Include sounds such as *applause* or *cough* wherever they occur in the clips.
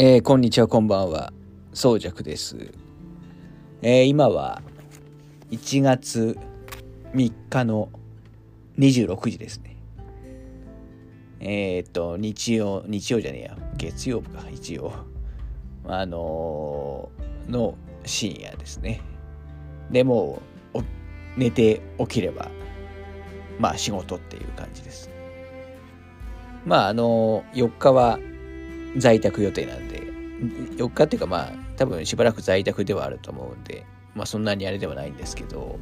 えー、こんにちは、こんばんは。宗尺です。えー、今は1月3日の26時ですね。えー、っと、日曜、日曜じゃねえや、月曜日か、一応。あのー、の深夜ですね。でも、寝て起きれば、まあ仕事っていう感じです。まあ、あのー、4日は在宅予定なんで、4日っていうかまあ、多分しばらく在宅ではあると思うんで、まあそんなにあれではないんですけど、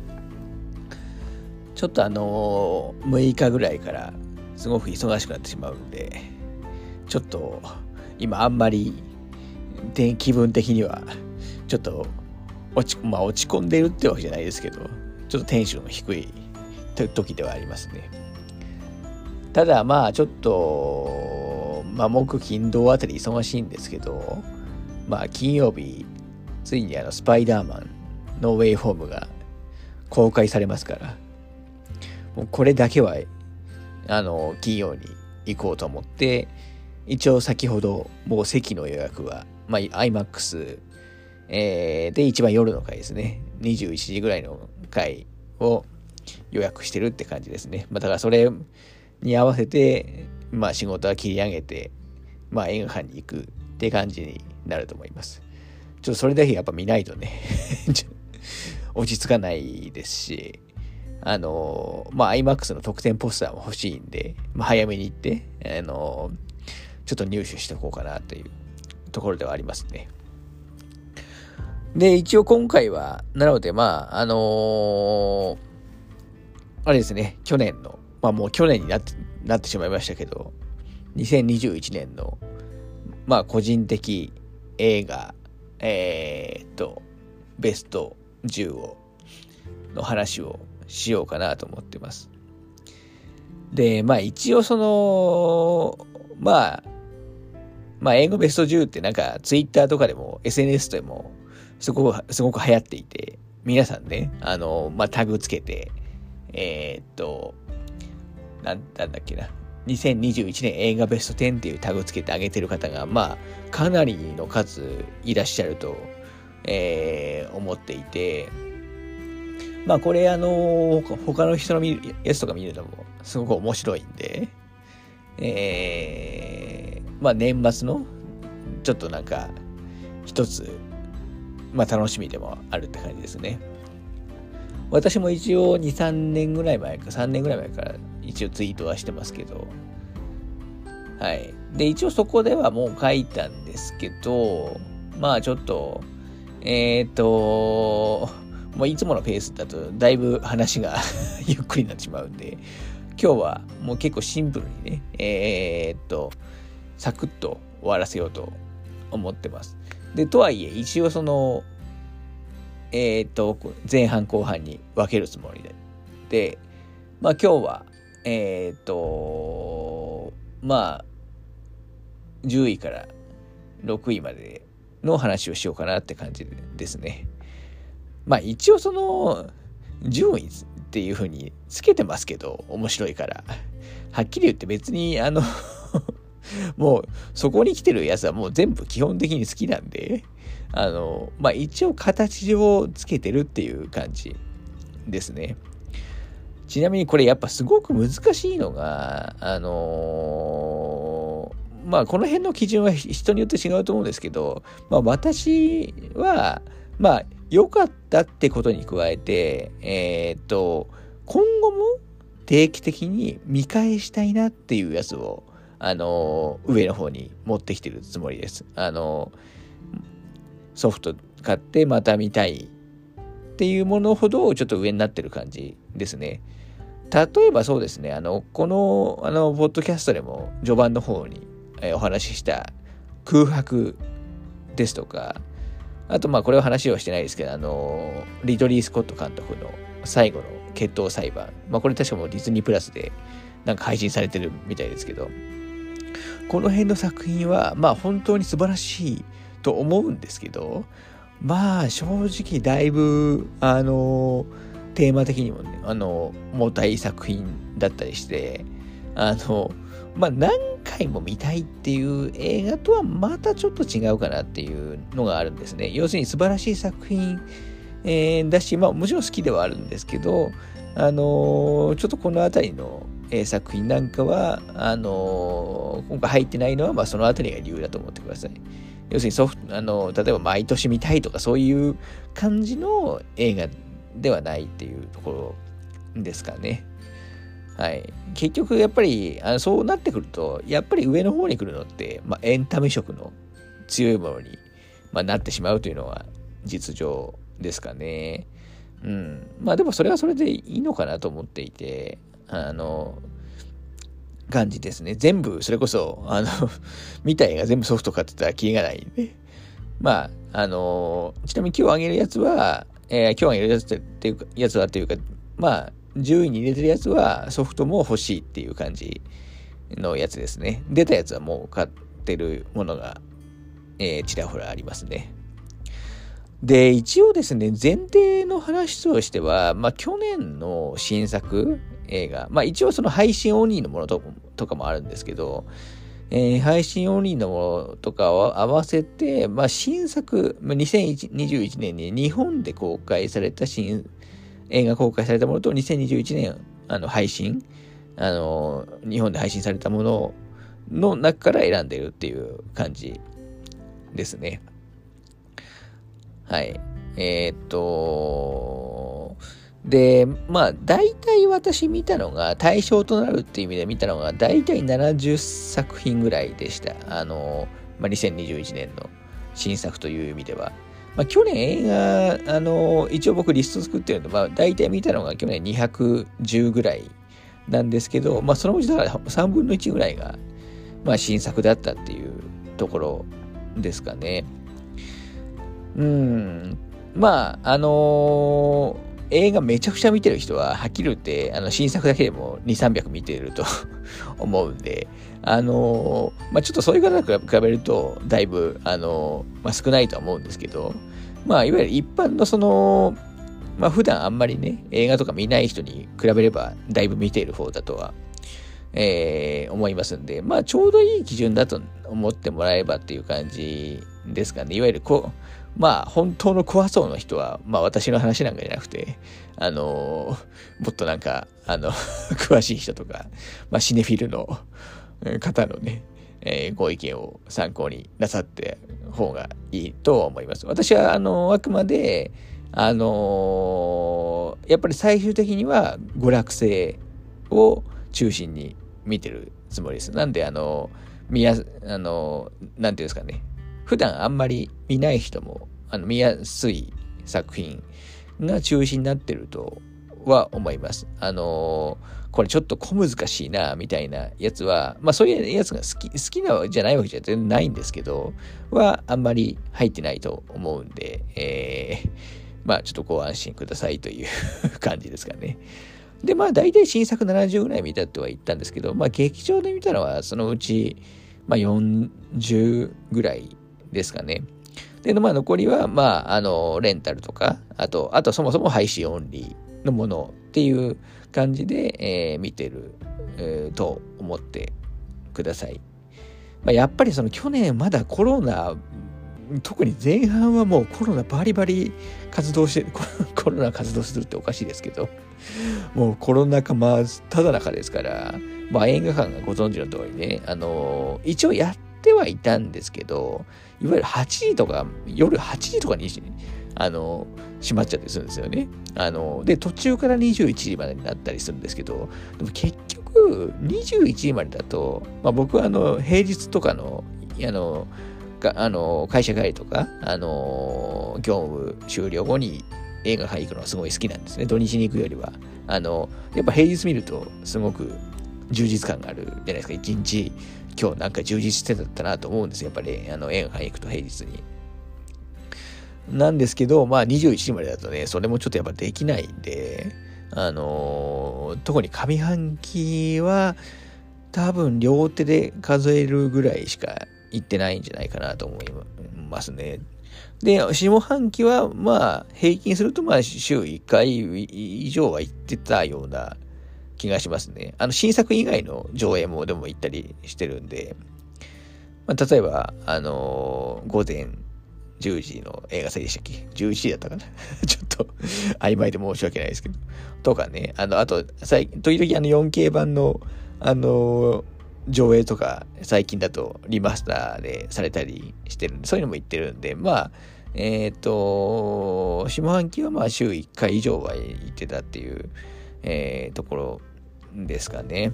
ちょっとあのー、6日ぐらいからすごく忙しくなってしまうんで、ちょっと今あんまり気分的にはちょっと落ち,、まあ、落ち込んでるってわけじゃないですけど、ちょっとテンションの低い時ではありますね。ただまあちょっとまあ、木金土あたり忙しいんですけど、まあ、金曜日、ついにあの、スパイダーマンのウェイホームが公開されますから、もうこれだけは、あの、金曜に行こうと思って、一応先ほど、もう席の予約は、まあ、IMAX、えー、で、一番夜の回ですね。21時ぐらいの回を予約してるって感じですね。まあ、だからそれに合わせて、まあ仕事は切り上げて、まあ映画館に行くって感じになると思います。ちょっとそれだけやっぱ見ないとね *laughs* 落ち着かないですし、あの、まあ IMAX の特典ポスターも欲しいんで、まあ早めに行って、あの、ちょっと入手しておこうかなというところではありますね。で、一応今回は、なのでまあ、あのー、あれですね、去年の、まあもう去年になってなってしまいましたけど、2021年の、まあ個人的映画、えー、っと、ベスト10を、の話をしようかなと思ってます。で、まあ一応その、まあ、まあ英語ベスト10ってなんかツイッターとかでも SNS でもすごく、すごく流行っていて、皆さんね、あの、まあタグつけて、えー、っと、なんだっけな、2021年映画ベスト10っていうタグつけてあげてる方が、まあ、かなりの数いらっしゃると、えー、思っていて、まあ、これ、あの他の人の見るやつとか見るのもすごく面白いんで、えー、まあ、年末の、ちょっとなんか、一つ、まあ、楽しみでもあるって感じですね。私も一応2、3年ぐらい前か、3年ぐらい前から一応ツイートはしてますけど、はい。で、一応そこではもう書いたんですけど、まあちょっと、えっ、ー、と、もういつものペースだとだいぶ話が *laughs* ゆっくりになってしまうんで、今日はもう結構シンプルにね、えー、っと、サクッと終わらせようと思ってます。で、とはいえ、一応その、えー、っと、前半後半に分けるつもりで。で、まあ今日は、えっ、と、まあ、10位から6位までの話をしようかなって感じですね。まあ一応その、順位っていう風につけてますけど、面白いから。はっきり言って別に、あの *laughs* もうそこに来てるやつはもう全部基本的に好きなんで、あの、まあ一応形上つけてるっていう感じですね。ちなみにこれやっぱすごく難しいのが、あのー、まあこの辺の基準は人によって違うと思うんですけど、まあ私は、まあ良かったってことに加えて、えー、っと、今後も定期的に見返したいなっていうやつを、あの、上の方に持ってきてるつもりです。あのソフト買ってまた見たいっていうものほどちょっと上になってる感じですね。例えばそうですね、あの、この、あの、ポッドキャストでも序盤の方に、えお話しした空白ですとか、あと、まあ、これは話をしてないですけど、あの、リドリー・スコット監督の最後の決闘裁判。まあ、これ確かもうディズニープラスでなんか配信されてるみたいですけど、この辺の作品は、まあ、本当に素晴らしいと思うんですけど、まあ、正直だいぶ、あの、テーマ的にもね、あの、重たい作品だったりして、あの、まあ、何回も見たいっていう映画とはまたちょっと違うかなっていうのがあるんですね。要するに素晴らしい作品、えー、だし、まあもちろん好きではあるんですけど、あのー、ちょっとこの辺りの、えー、作品なんかは、あの今回入ってないのは、まあその辺りが理由だと思ってください。要するにソフト、あの、例えば毎年見たいとかそういう感じの映画ではないっていうところですかね。はい。結局、やっぱり、あのそうなってくると、やっぱり上の方に来るのって、まあ、エンタメ色の強いものに、まあ、なってしまうというのは実情ですかね。うん。まあ、でもそれはそれでいいのかなと思っていて、あの、感じですね。全部、それこそ、あの *laughs* 見た映画全部ソフト買ってたらキリがないんで。まあ、あのちなみに今日あげるやつは、えー、今日あげるやつっていう、やつはっていうか、まあ、10位に入れてるやつはソフトも欲しいっていう感じのやつですね。出たやつはもう買ってるものが、えー、ちらほらありますね。で、一応ですね、前提の話としては、まあ、去年の新作映画、まあ、一応その配信オンリーのものととかもあるんですけど、えー、配信オンリーのものとかを合わせて、まあ、新作、まあ、2021年に日本で公開された新映画公開されたものと2021年あの配信、あの、日本で配信されたものの中から選んでるっていう感じですね。はい。えー、っと、で、まあ、大体私見たのが、対象となるっていう意味で見たのが、大体70作品ぐらいでした。あの、まあ、2021年の新作という意味では。まあ、去年映画、あの、一応僕リスト作ってるのまあ、大体見たのが去年210ぐらいなんですけど、まあ、そのうちだから3分の1ぐらいが、まあ、新作だったっていうところですかね。うん。まあ、あのー、映画めちゃくちゃ見てる人は、はっきり言って、あの、新作だけでも2、300見てると *laughs* 思うんで、あのー、まあ、ちょっとそういう方と比べると、だいぶ、あのー、まあ、少ないとは思うんですけど、まあ、いわゆる一般のその、まあ、普段あんまりね、映画とか見ない人に比べれば、だいぶ見ている方だとは、えー、思いますんで、まあ、ちょうどいい基準だと思ってもらえばっていう感じですかね。いわゆるこう、まあ、本当の怖そうな人は、まあ、私の話なんかじゃなくて、あのー、もっとなんか、あの *laughs* 詳しい人とか、まあ、シネフィルの方のね、えー、ご意見を参考になさって方がいいと思います。私は、あの、あくまで、あの、やっぱり最終的には娯楽性を中心に見てるつもりです。なんで、あの、見や、あの、なんていうんですかね、普段あんまり見ない人もあの見やすい作品が中心になってるとは思います。あのー、これちょっと小難しいな、みたいなやつは、まあそういうやつが好き、好きなじゃないわけじゃ全然ないんですけど、はあんまり入ってないと思うんで、えー、まあちょっとご安心くださいという *laughs* 感じですかね。で、まあ大体新作70ぐらい見たとは言ったんですけど、まあ劇場で見たのはそのうち、まあ40ぐらいですかね。で、まあ、残りは、まあ、あの、レンタルとか、あと、あとそもそも配信オンリーのものっていう感じで、えー、見てる、えー、と思ってください。まあ、やっぱりその去年まだコロナ、特に前半はもうコロナバリバリ活動して、*laughs* コロナ活動するっておかしいですけど、もうコロナ禍まあ、ただ中ですから、まあ映画館がご存知の通りね、あの、一応やってはいたんですけど、いわゆる8時とか、夜8時とかに、あの、閉まっちゃったりするんですよね。あの、で、途中から21時までになったりするんですけど、でも結局、21時までだと、まあ、僕はあの、平日とかの、あの、あの会社帰りとか、あの、業務終了後に映画館行くのはすごい好きなんですね。土日に行くよりは。あの、やっぱ平日見ると、すごく充実感があるじゃないですか。一日今日なんか充実してたったなと思うんですよ。やっぱり、あの、映画館行くと平日に。なんですけど、まあ21時までだとね、それもちょっとやっぱできないんで、あのー、特に上半期は多分両手で数えるぐらいしか行ってないんじゃないかなと思いますね。で、下半期はまあ平均するとまあ週1回以上は行ってたような気がしますね。あの、新作以外の上映もでも行ったりしてるんで、まあ、例えば、あのー、午前10時の映画祭でしたっけ ?11 時だったかな *laughs* ちょっと曖昧で申し訳ないですけど。とかね、あの、あと、最時々あの 4K 版の、あのー、上映とか、最近だとリマスターでされたりしてるんで、そういうのも言ってるんで、まあ、えっ、ー、と、下半期はまあ週1回以上は行ってたっていう、えー、ところですかね。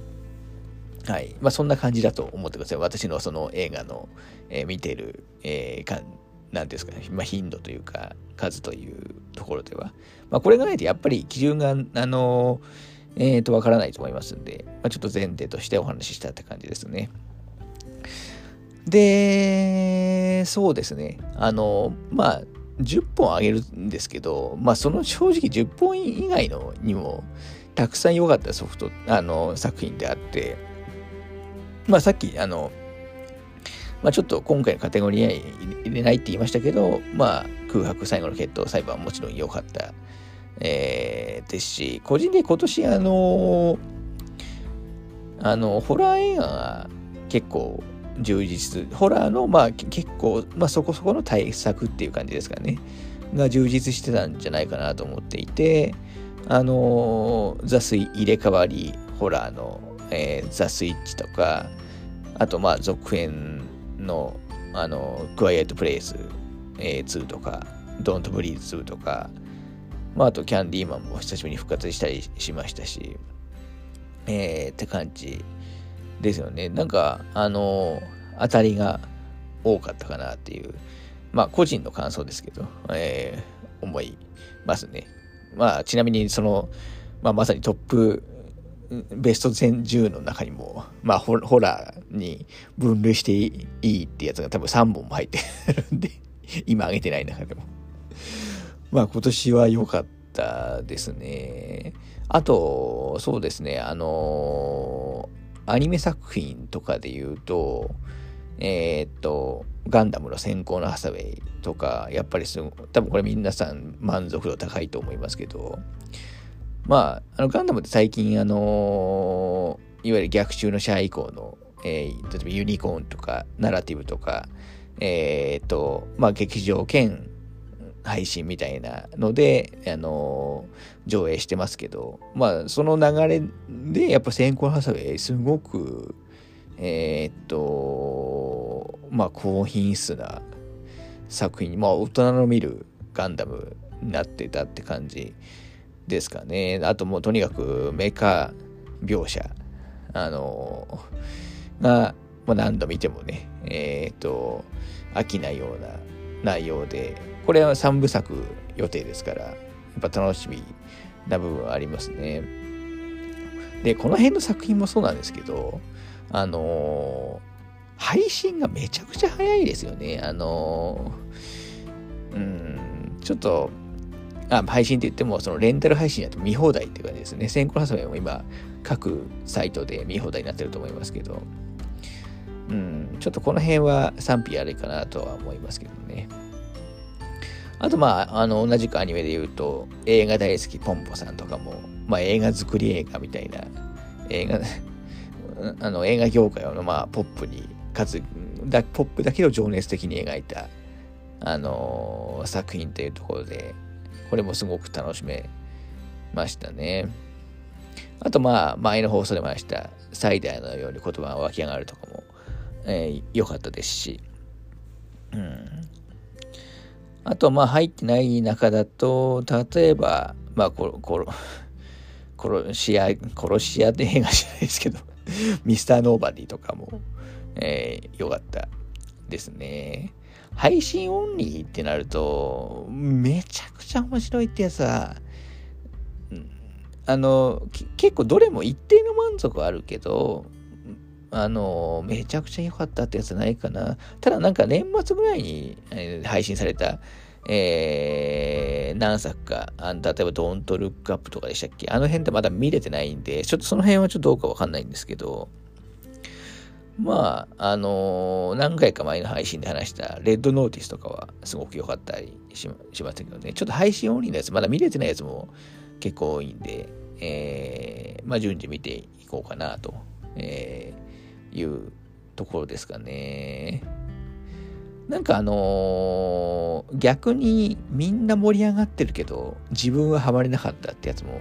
はい。まあそんな感じだと思ってください。私のその映画の、えー、見てる、えー、かなんですかね、まあ、頻度というか、数というところでは。まあこれがないとやっぱり基準が、あのえっ、と、わからないと思いますんで、まあ、ちょっと前提としてお話ししたって感じですね。で、そうですね。あの、まあ、10本あげるんですけど、まあ、その正直10本以外のにも、たくさん良かったソフト、あの、作品であって、まあ、さっき、あの、まあ、ちょっと今回のカテゴリーに入れないって言いましたけど、まあ、空白最後の決闘裁判はもちろん良かった、えー、ですし、個人で今年、あの、あの、ホラー映画が結構充実、ホラーの、まあ結構、まあそこそこの対策っていう感じですかね、が充実してたんじゃないかなと思っていて、あの、ザ・スイ入れ替わりホラーの、えー、ザ・スイッチとか、あとまあ続編の、あの、クワイエット・プレイス、えー、2とか、ドント・ブリーズ2とか、まああとキャンディーマンも久しぶりに復活したりしましたし、えー、って感じですよね。なんか、あの当たりが多かったかなっていう、まあ、個人の感想ですけど、えー、思いますね。まあ、ちなみに、その、まあ、まさにトップ、ベスト全10の中にも、まあホ、ラーに分類していいってやつが多分3本も入ってるんで、*laughs* 今上げてない中でも。まあ、今年は良かったですね。あと、そうですね、あのアニメ作品とかで言うと、えー、っと、ガンダムの先行のハサウェイとか、やっぱりす多分これ皆さん満足度高いと思いますけど、まあ、あのガンダムって最近、あのいわゆる逆襲のシャア以降の、えー、例えばユニコーンとか、ナラティブとか、えー、っと、まあ、劇場兼配信みたいなので、あの上映してますけど、まあ、その流れで、やっぱ先行ハサウェイ、すごく、えー、っと、まあ、高品質な作品、まあ、大人の見るガンダムになってたって感じですかね。あともうとにかくメカ描写、あのが、まあ、何度見てもね、えー、っと、飽きないような内容で、これは3部作予定ですから、やっぱ楽しみな部分はありますね。で、この辺の作品もそうなんですけど、あのー、配信がめちゃくちゃ早いですよね。あのー、うん、ちょっと、あ配信って言っても、そのレンタル配信やと見放題っていう感じですね。先行発売も今、各サイトで見放題になってると思いますけど、うん、ちょっとこの辺は賛否あるかなとは思いますけどね。あと、まあ、あの、同じくアニメで言うと、映画大好きポンポさんとかも、まあ、映画作り映画みたいな、映画、*laughs* あの、映画業界の、まあ、ポップに、かつ、ポップだけど情熱的に描いた、あのー、作品というところで、これもすごく楽しめましたね。あと、まあ、前の放送でも話した、サイダーのように言葉が湧き上がるとかも、えー、かったですし、うん。あと、まあ、入ってない中だと、例えば、まあ、ここ殺し屋、殺し屋って映画じゃないですけどミスターノーバディとかも、えー、よかったですね。配信オンリーってなると、めちゃくちゃ面白いってやつは、あの、結構どれも一定の満足はあるけど、あの、めちゃくちゃ良かったってやつないかな。ただなんか年末ぐらいに、配信された、えー、何作か、あ例えば Don't Look Up とかでしたっけ？あの辺ってまだ見れてないんで、ちょっとその辺はちょっとどうかわかんないんですけど、まあ、あのー、何回か前の配信で話したレッドノーティスとかはすごく良かったりししましたけどね、ちょっと配信オンリーのやつ、まだ見れてないやつも結構多いんで、えー、まあ、順次見ていこうかなと、えー、いうところですかね。なんかあのー、逆にみんな盛り上がってるけど、自分はハマれなかったってやつも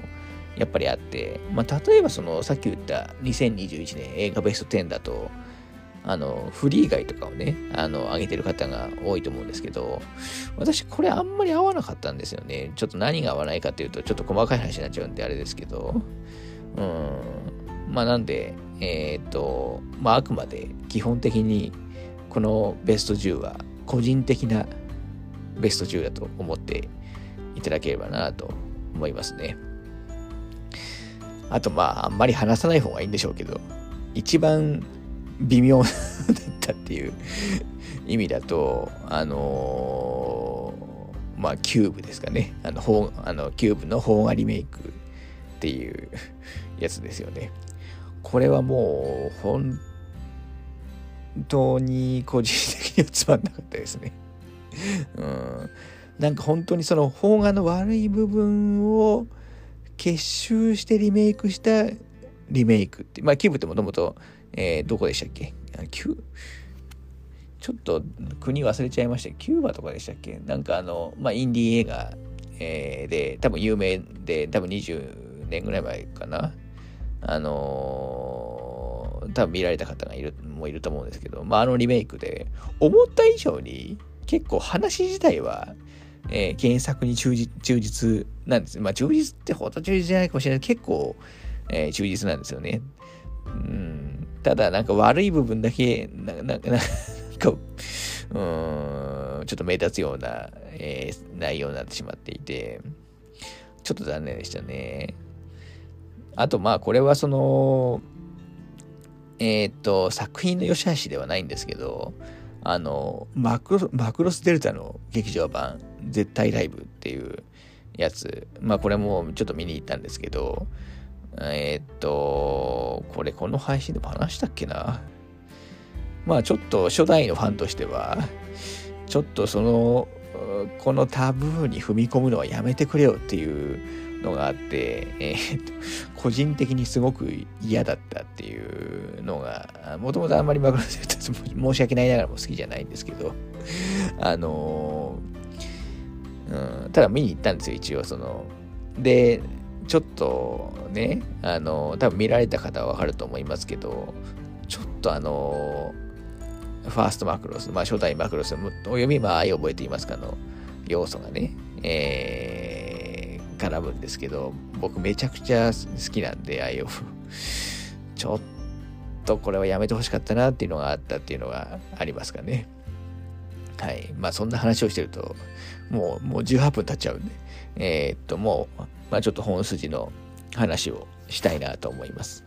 やっぱりあって、まあ、例えばその、さっき言った2021年映画ベスト10だと、あの、フリー以外とかをね、あの、上げてる方が多いと思うんですけど、私これあんまり合わなかったんですよね。ちょっと何が合わないかっていうと、ちょっと細かい話になっちゃうんであれですけど、うん。まあなんで、えー、っと、まああくまで基本的にこのベスト10は個人的なベスト10だと思っていただければなと思いますね。あとまああんまり話さない方がいいんでしょうけど、一番微妙だったっていう意味だと、あのー、まあ、キューブですかね。あのほ、あのキューブの邦画リメイクっていうやつですよね。これはもう、本当に個人的にはつまんなかったですね。うん。なんか本当にその邦画の悪い部分を結集してリメイクしたリメイクって、まあ、キューブってもともとえー、どこでしたっけ？キュちょっと国忘れちゃいましたキューバとかでしたっけ？なんかあの、まあ、インディー映画、えー、で、多分有名で、多分20年ぐらい前かな？あのー、多分見られた方がいる、もいると思うんですけど、まあ、あのリメイクで、思った以上に結構話自体は、えー、原作に忠実忠実なんです。まあ、忠実ってほど忠実じゃないかもしれない結構、えー、忠実なんですよね。うん、ただなんか悪い部分だけ、なな *laughs* なんか、うん、ちょっと目立つような、えー、内容になってしまっていて、ちょっと残念でしたね。あとまあこれはその、えっ、と、作品の良し悪しではないんですけど、あの、マクロマクロスデルタの劇場版、絶対ライブっていうやつ、まあこれもちょっと見に行ったんですけど、えー、っと、これこの配信でも話したっけな？まあちょっと初代のファンとしては、ちょっとその、このタブーに踏み込むのはやめてくれよっていうのがあって、えー、っと、個人的にすごく嫌だったっていうのが、もともとあんまりマグロセット申し訳ないながらも好きじゃないんですけど、あのうん、ただ見に行ったんですよ、一応その。で、ちょっとね、あの、多分見られた方はわかると思いますけど、ちょっとあの、ファーストマクロス、まあ初代マクロス、お読みまあ愛覚えていますかの要素がね、えー、絡むんですけど、僕めちゃくちゃ好きなんで、愛を。ちょっとこれはやめてほしかったなっていうのがあったっていうのがありますかね。はい。まあそんな話をしてると、もう、もう18分経っちゃうんで、えー、っと、もう、まあ、ちょっと本筋の話をしたいなと思います。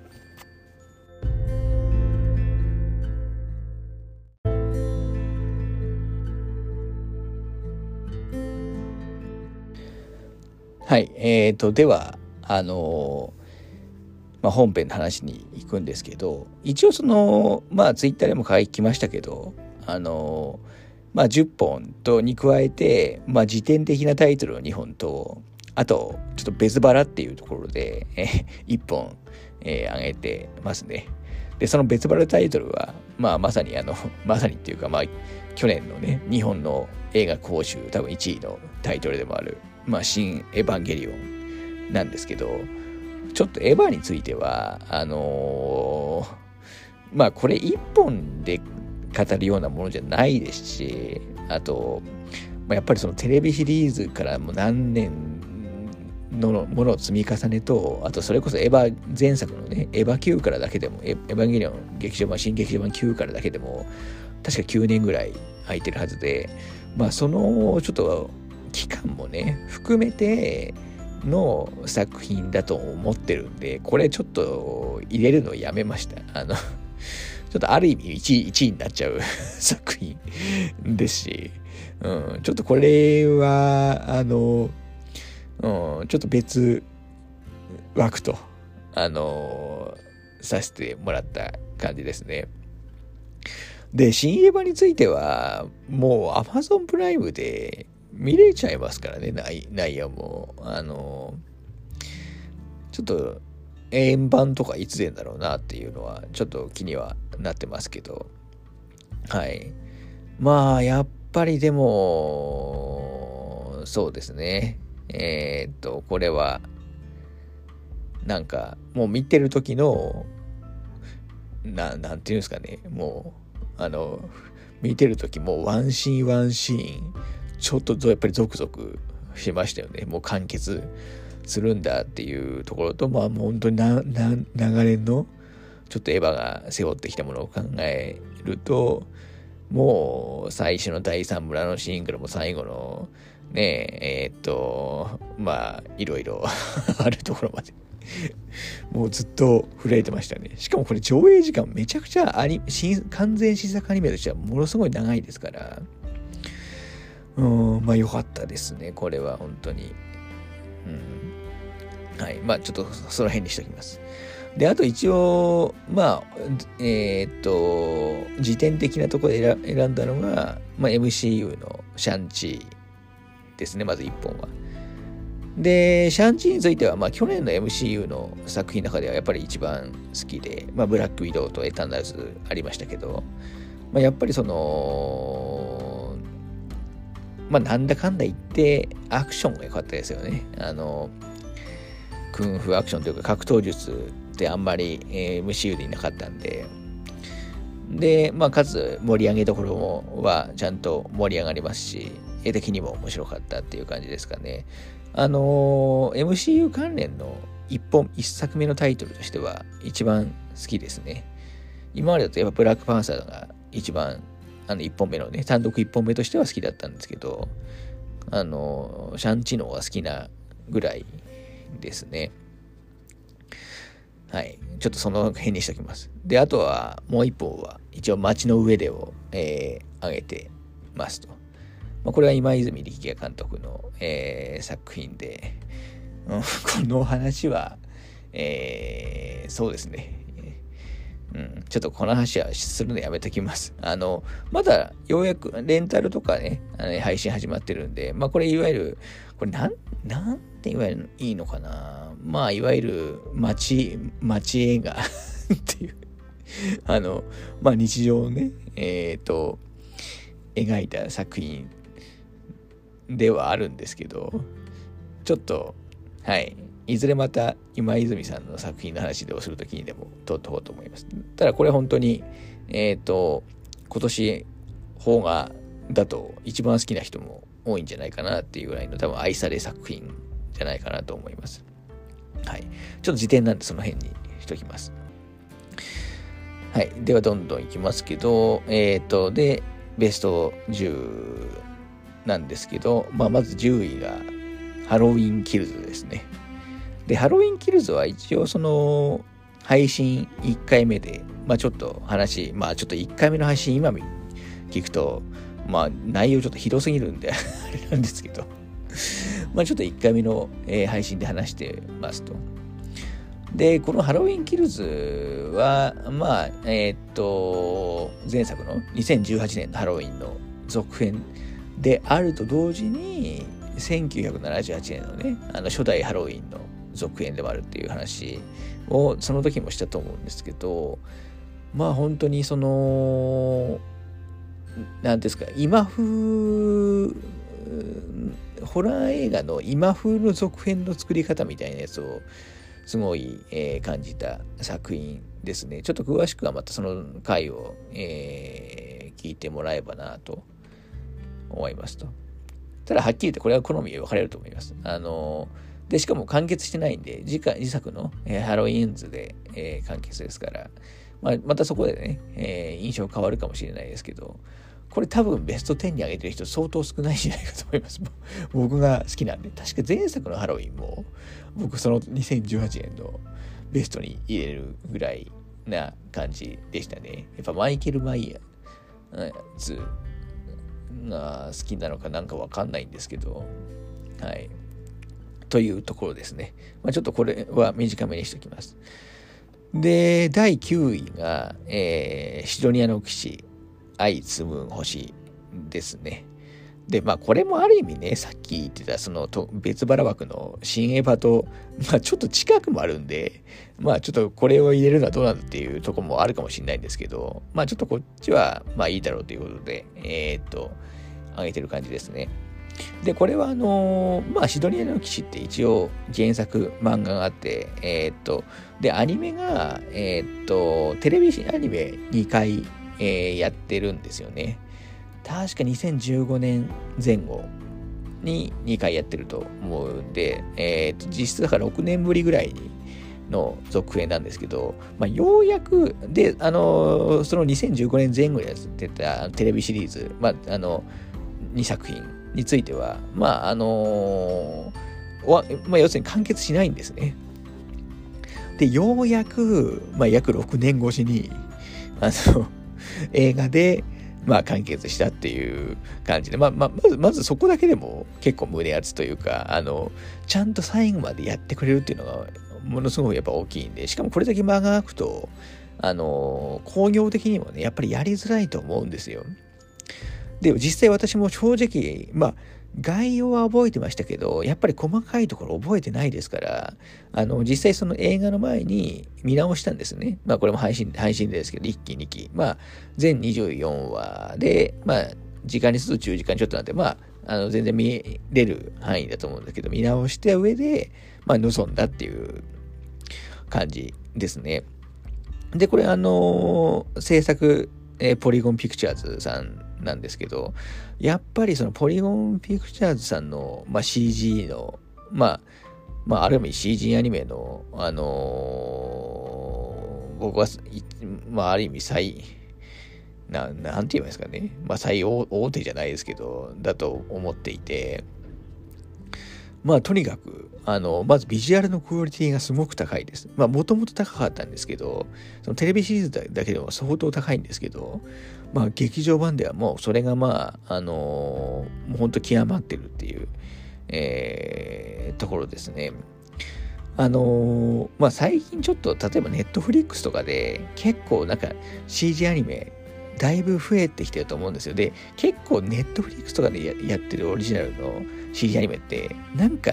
はい。えーと、では、あのまあ、本編の話に行くんですけど、一応その、まあ、ツイッターでも書きましたけど、あのまあ、10本とに加えて、まあ、辞典的なタイトルを2本と、あと、ちょっと別腹っていうところで、えー、一本、えー、上げてますね。で、その別腹タイトルは、まあ、まさにあの、まさにっていうか、まあ、去年のね、日本の映画講習多分1位のタイトルでもある、まあ、新エヴァンゲリオンなんですけど、ちょっとエヴァについては、あのー、まあ、これ一本で語るようなものじゃないですし、あと、まあ、やっぱりそのテレビシリーズからもう何年のものを積み重ねと、あとそれこそエヴァ前作のね、エヴァ9からだけでも、エヴァンゲリオン劇場版、新劇場版9からだけでも、確か9年ぐらい空いてるはずで、まあそのちょっと期間もね、含めての作品だと思ってるんで、これちょっと入れるのやめました。あのちょっとある意味 1, 1位になっちゃう *laughs* 作品ですし、うん、ちょっとこれは、あの、うん、ちょっと別枠と、あのー、させてもらった感じですね。で、新エヴァについては、もう Amazon プライムで見れちゃいますからね、内内容も。あのー、ちょっと、円盤とかいつ出るんだろうなっていうのはちょっと気にはなってますけどはいまあやっぱりでもそうですねえー、っとこれはなんかもう見てる時のななんていうんですかね。もうあの見てる時もワンシーンワンシーンちょっとやっぱりゾクゾクしましたよね。もう完結するんだっていうところとまあもう本当になな長年のちょっとエヴァが背負ってきたものを考えるともう最初の第三村のシーングルも最後のねえー、っとまあいろいろ *laughs* あるところまでもうずっと震えてましたね。しかもこれ上映時間めちゃくちゃアニ完全新作アニメとしてはものすごい長いですから、うん、まあ良かったですね、これは本当に。うん。はい。まあちょっとその辺にしておきます。で、あと一応、まあ、えー、っと、時点的なところで選んだのが、まあ、MCU のシャンチーですね、まず1本は。で、シャンチーについては、まあ、去年の MCU の作品の中ではやっぱり一番好きで、まあ、ブラックウィドウとエターナルズありましたけど、まあ、やっぱりその、まあ、なんだかんだ言って、アクションが良かったですよね。あの、クンフアクションというか格闘術ってあんまり、え、MCU でいなかったんで、で、まあ、かつ盛り上げどころはちゃんと盛り上がりますし、絵的にも面白かったっていう感じですかね。あのー、MCU 関連の一本、一作目のタイトルとしては一番好きですね。今までだとやっぱブラックパンサーが一番、あの一本目のね、単独一本目としては好きだったんですけど、あのー、シャンチノが好きなぐらいですね。はい。ちょっとその辺にしておきます。で、あとはもう一本は一応街の上でを、えー、上げてますと。まあ、これは今泉力也監督の、えー、作品で、うん、*laughs* この話は、えー、そうですね。うん、ちょっとこの話はするのやめときます。あの、まだようやくレンタルとかね、あの配信始まってるんで、まあこれいわゆる、これなん、なんて言われるのいいのかな。まあいわゆる街、街映画 *laughs* っていうあの、まあ日常をね、えっ、ー、と、描いた作品ではあるんですけど、ちょっと、はい、いずれまた今泉さんの作品の話でをするときにでも撮っておこうと思います。ただこれ本当に、えっ、ー、と、今年、邦画だと一番好きな人も多いんじゃないかなっていうぐらいの多分愛され作品じゃないかなと思います。はい。ちょっと時点なんでその辺にしときます。はい。ではどんどんいきますけど、えっ、ー、と、で、ベスト10なんですけど、まあ、まず10位がハロウィンキルズですね。で、ハロウィンキルズは一応その配信1回目で、まあちょっと話、まあちょっと1回目の配信今聞くと、まあ内容ちょっとひどすぎるんで *laughs* あれなんですけどまあちょっと1回目の、配信で話してますと。で、このハロウィンキルズは、まあ、えー、っと、前作の2018年のハロウィンの続編であると同時に、1978年のね、あの初代ハロウィンの続編でもあるっていう話をその時もしたと思うんですけど、まあ本当にその、何ですか、今風、ホラー映画の今風の続編の作り方みたいなやつをすごい、えー、感じた作品ですね。ちょっと詳しくはまたその回を、えー、聞いてもらえばなと思いますと。ただ、はっきり言ってこれは好みで分かれると思います。あので、しかも完結してないんで、次回、次作の、えー、ハロウィンズで、えー、完結ですから、まあ、またそこでね、え、印象変わるかもしれないですけど、これ多分ベスト10に上げてる人相当少ないんじゃないかと思います。*laughs* 僕が好きなんで。確か前作のハロウィンも、僕その2018年のベストに入れるぐらいな感じでしたね。やっぱマイケル・マイヤーズが好きなのかなんかわかんないんですけど、はい。というところですね。まあ、ちょっとこれは短めにしておきます。で、第9位が、えー、シドニアの騎士、愛つむ星ですね。で、まあ、これもある意味ね、さっき言ってた、そのと、別腹枠の新エヴァと、まあ、ちょっと近くもあるんで、まあ、ちょっとこれを入れるのはどうなんだっていうとこもあるかもしれないんですけど、まあ、ちょっとこっちは、まあ、いいだろうということで、えー、っと、上げてる感じですね。で、これはあのー、まあ、シドニアの騎士って一応原作漫画があって、えー、っと、で、アニメが、え、っと、テレビアニメ2回、えー、やってるんですよね。確か2015年前後に2回やってると思うんで、えー、と実質だから6年ぶりぐらいにの続編なんですけど、まあ、ようやく、で、あの、その2015年前後にやってたテレビシリーズ、まあ、あの、2作品については、まあ、あのまあ、要するに完結しないんですね。で、ようやく、まあ、約6年越しに、あの、映画で、まあ、完結したっていう感じで、まあ、まあ、まず、まずそこだけでも結構胸熱というか、あの、ちゃんと最後までやってくれるっていうのが、ものすごくやっぱ大きいんで、しかもこれだけ間が空くと、あの、工業的にもね、やっぱりやりづらいと思うんですよ。で、実際私も正直、まあ、概要は覚えてましたけど、やっぱり細かいところ覚えてないですから、あの、実際その映画の前に見直したんですね。まあこれも配信、配信ですけど、1期2期。まあ、全24話で、まあ、時間にすると10時間ちょっとなんで、まあ、あの、全然見れる範囲だと思うんだけど、見直した上で、まあ、望んだっていう感じですね。で、これあの制作、えー、ポリゴンピクチャーズさんなんですけど、やっぱりそのポリゴンピクチャーズさんの、まあ、CG の、まあ、まあ、ある意味 CG アニメの、あのー、僕は、まあ、ある意味最、ななんて言いますかね、まあ、最大手じゃないですけど、だと思っていて、まあ、とにかく、あの、まずビジュアルのクオリティがすごく高いです。まあ、もともと高かったんですけど、そのテレビシリーズだけでも相当高いんですけど、まあ、劇場版ではもうそれがまあ、あのー、もう本当極まってるっていう、えー、ところですね。あのー、まあ、最近ちょっと、例えばネットフリックスとかで結構なんか CG アニメだいぶ増えてきてると思うんですよ。で、結構ネットフリックスとかでやってるオリジナルの CG アニメって、なんか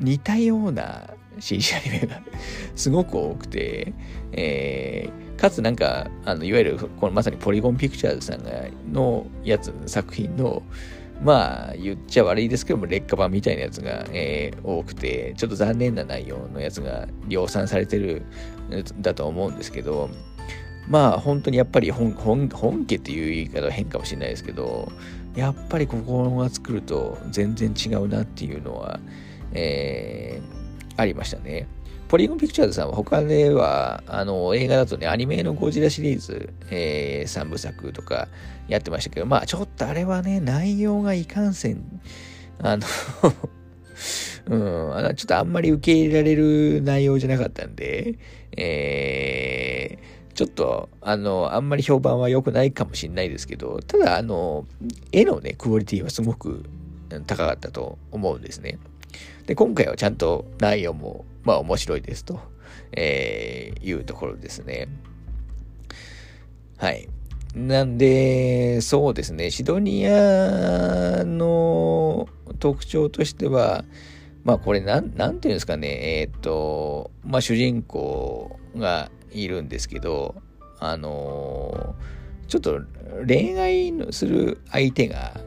似たような CG アニメが *laughs* すごく多くて、えー、かつなんか、あの、いわゆる、このまさにポリゴンピクチャーズさんが、のやつ、作品の、まあ、言っちゃ悪いですけども、劣化版みたいなやつが、えー、多くて、ちょっと残念な内容のやつが量産されてるだと思うんですけど、まあ、本当にやっぱり本本本家っていう言い方は変かもしれないですけど、やっぱりここが作ると全然違うなっていうのは、えー、ありましたね。ポリゴンピクチャーズさんは他では、あの、映画だとね、アニメのゴジラシリーズ、えー、3部作とかやってましたけど、まあちょっとあれはね、内容がいかんせん、あの *laughs* うん、ちょっとあんまり受け入れられる内容じゃなかったんで、えー、ちょっと、あの、あんまり評判は良くないかもしれないですけど、ただ、あの、絵のね、クオリティはすごく高かったと思うんですね。で、今回はちゃんと内容も、まあ面白いですと、えー、いうところですね。はい。なんで、そうですね、シドニアの特徴としては、まあこれなん、なんていうんですかね、えっ、と、まあ主人公がいるんですけど、あのちょっと恋愛する相手が、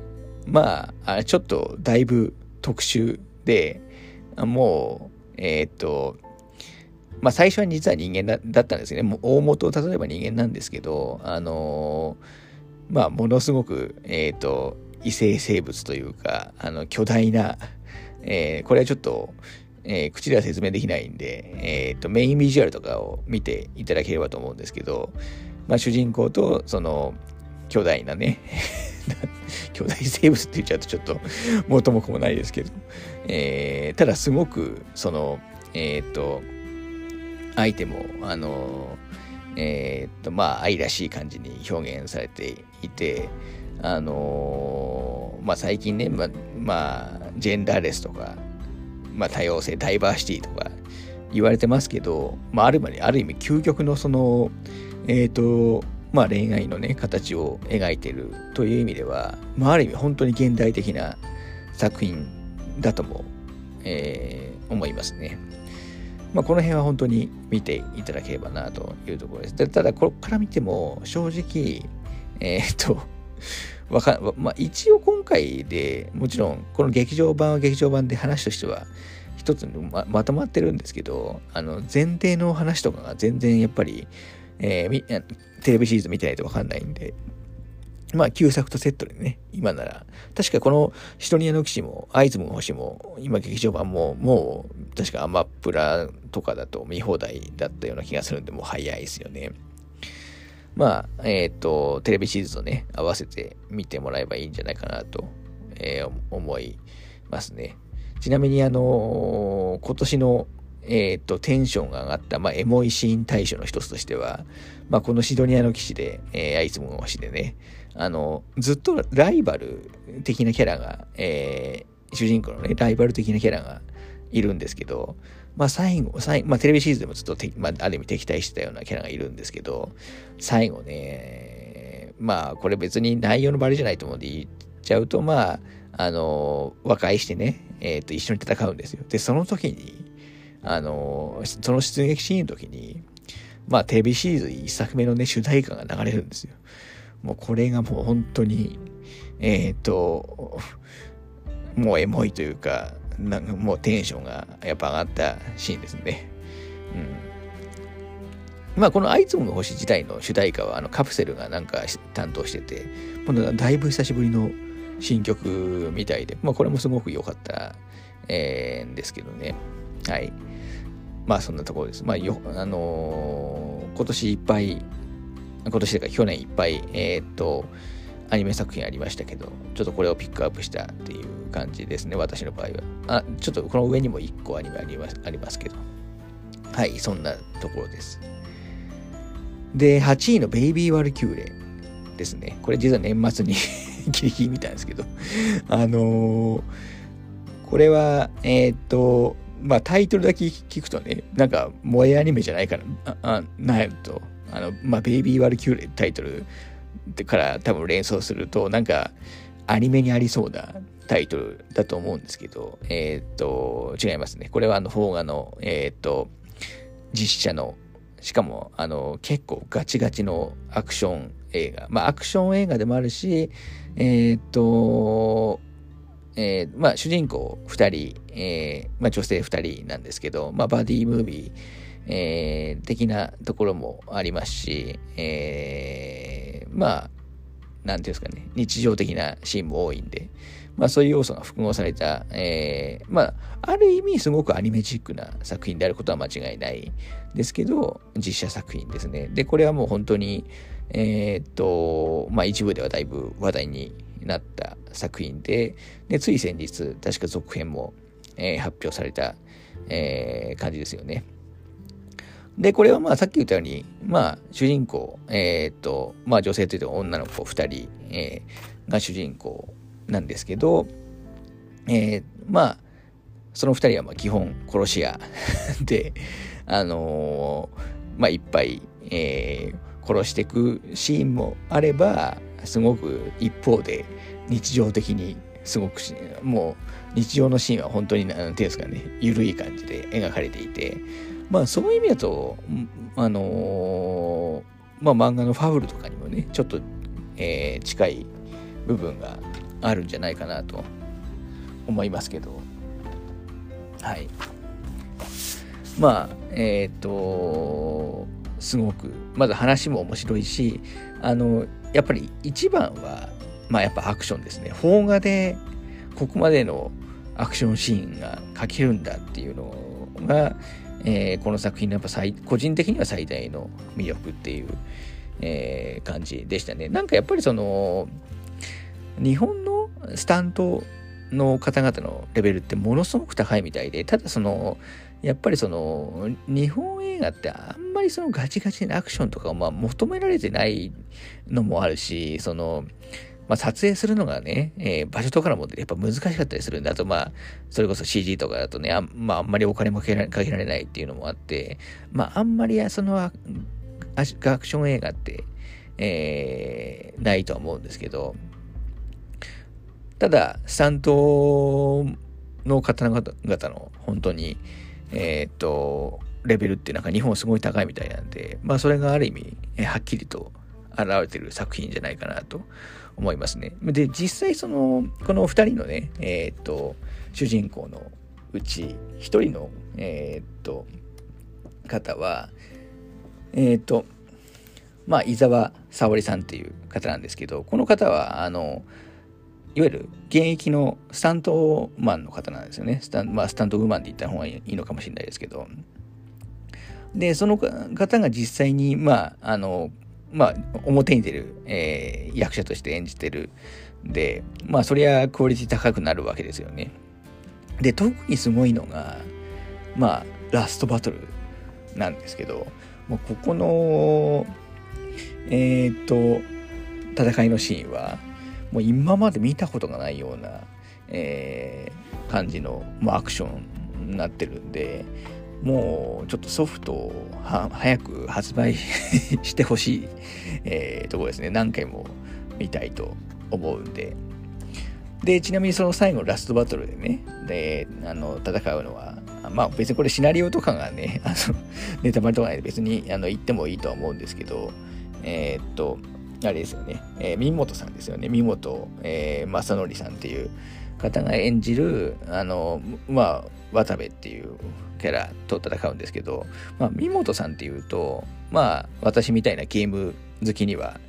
まあ、ちょっとだいぶ特殊で、もう、えー、っと、まあ最初は実は人間だったんですよね。もう大元を例えば人間なんですけど、あのー、まあものすごく、えっ、と、異性生物というか、あの、巨大な、えー、これはちょっと、えー、口では説明できないんで、えっ、と、メインビジュアルとかを見ていただければと思うんですけど、まあ主人公と、その、巨大なね *laughs* 巨大生物って言っちゃうとちょっと元も子もないですけど、えー、ただすごくそのえっ、と相手もあのえっ、とまあ愛らしい感じに表現されていてあのまあ最近ねままあジェンダーレスとかまあ多様性ダイバーシティとか言われてますけど、まあ、あるある意味究極のそのえっ、とまあ、恋愛のね形を描いてるという意味では、まあ、ある意味本当に現代的な作品だとも、えー、思いますね。まあ、この辺は本当に見ていただければなというところです。でただ、ここから見ても正直、えー、っと、わかまあ、一応今回でもちろんこの劇場版は劇場版で話としては一つままとまってるんですけどあの前提の話とかが全然やっぱり、えー、テレビシリーズ見てないとわかんないんでまあ旧作とセットでね今なら確かこのシトニアの騎士もアイズムの星も今劇場版ももう確かアマプラとかだと見放題だったような気がするんでもう早いですよね。まあ、えっ、ー、と、テレビシリーズとね、合わせて見てもらえばいいんじゃないかなと、えー、思いますね。ちなみに、あのー、今年の、えっ、と、テンションが上がった、まあ、エモいシーン対象の一つとしては、まあ、このシドニアの騎士で、えー、アイスモン星でね、あの、ずっとライバル的なキャラが、えー、主人公のね、ライバル的なキャラがいるんですけど、まあ最後、最まあテレビシリーズでもずっとまあある意味敵対してたようなキャラがいるんですけど、最後ね、まあこれ別に内容のバレじゃないと思うんで言っちゃうと、まあ、あの、和解してね、えっ、ー、と、一緒に戦うんですよ。で、その時に、あの、その出撃シーンの時に、まあテレビシリーズ一作目のね、主題歌が流れるんですよ。もうこれがもう本当に、えっ、ー、と、もうエモいというか、なんかもうテンションがやっぱ上がったシーンですね。うん。まあこのあいつもの星自体の主題歌はあのカプセルがなんか担当してて、今度はだいぶ久しぶりの新曲みたいで、まあこれもすごく良かった、えー、んですけどね。はい。まあそんなところです。まあよ、あのー、今年いっぱい、今年というか去年いっぱい、えー、っと、アニメ作品ありましたけど、ちょっとこれをピックアップしたっていう感じですね、私の場合は。あ、ちょっとこの上にも1個アニメありますありますけど。はい、そんなところです。で、8位のベイビー・ワルキューレですね。これ実は年末にギリギリ見たんですけど、あのー、これは、えー、っと、まあタイトルだけ聞くとね、なんか萌えアニメじゃないから、あ、あなると、あの、まあベイビー・ワルキューレタイトルから多分連想すると、なんかアニメにありそうなタイトルだと思うんですけど、えっ、と、違いますね。これはあの、邦画の、えっ、と、実写の、しかも、あの、結構ガチガチのアクション映画。まあ、アクション映画でもあるし、えっ、と、えー、まあ、主人公2人、えー、まあ、女性2人なんですけど、まあ、バディムービー、えー、的なところもありますし、え、まあ、なんていうんですかね、日常的なシーンも多いんで、まあそういう要素が複合された、え、まあ、ある意味すごくアニメチックな作品であることは間違いないですけど、実写作品ですね。で、これはもう本当に、え、っと、まあ一部ではだいぶ話題になった作品で、で、つい先日、確か続編も、えー、発表された、えー、感じですよね。で、これはまあさっき言ったように、まあ主人公、えー、っと、まあ女性というと女の子2人、えー、が主人公なんですけど、えー、まあ、その2人はまあ基本殺し屋 *laughs* で、あのー、まあいっぱい、えー、殺していくシーンもあれば、すごく一方で日常的にすごくもう日常のシーンは本当に何ていうんですかね緩い感じで描かれていてまあそういう意味だとあのー、まあ漫画のファブルとかにもねちょっと、えー、近い部分があるんじゃないかなと思いますけど。はい。まあえっ、ー、とすごくまず話も面白いしあのやっぱり一番はまあやっぱアクションですね邦画でここまでのアクションシーンが描けるんだっていうのが、えー、この作品のやっぱ最個人的には最大の魅力っていう、えー、感じでしたね。なんかやっぱりその日本のスタントの方々のレベルってものすごく高いみたいで、ただその、やっぱりその、日本映画ってあんまりそのガチガチなアクションとかをまあ求められてないのもあるし、その、まあ、撮影するのがね、えー、場所とかもやっぱ難しかったりするんだと、まあ、それこそ CG とかだとね、あ,、まあ、あんまりお金もかけられないっていうのもあって、まあ、あんまりそのアクション映画って、えー、ないとは思うんですけど、ただ、スタントの方々の本当に、えー、っと、レベルってなんか日本すごい高いみたいなんで、まあそれがある意味、えはっきりと現れてる作品じゃないかなと思いますね。で、実際その、この二人のね、えー、っと、主人公のうち、一人の、えー、っと、方は、えっと、まあ、伊沢沙織さんっていう方なんですけど、この方は、あの、いわゆる現役のスタントマンの方なんですよね。スタン,、まあ、スタントウーマンって言った方がいいのかもしれないですけど。で、その方が実際に、まあ、あの、まあ、表に出る、えー、役者として演じてるで、まあ、そりゃクオリティ高くなるわけですよね。で、特にすごいのが、まあ、ラストバトルなんですけど、もうここの、えー、っと、戦いのシーンは、もう今まで見たことがないような、えー、感じの、まあ、アクションになってるんで、もうちょっとソフトを早く発売してほしい、*laughs* えー、ところですね。何回も見たいと思うんで。で、ちなみにその最後のラストバトルでね、で、あの、戦うのは、まあ別にこれシナリオとかがね、あの、ネタバレとかないで別にあの言ってもいいとは思うんですけど、えー、っと、あれですよね、えー、三本さんですよね、三本、えー、正則さんっていう方が演じる、あの、まあ、渡部っていうキャラと戦うんですけど、まあ、三本さんっていうと、まあ、私みたいなゲーム好きには、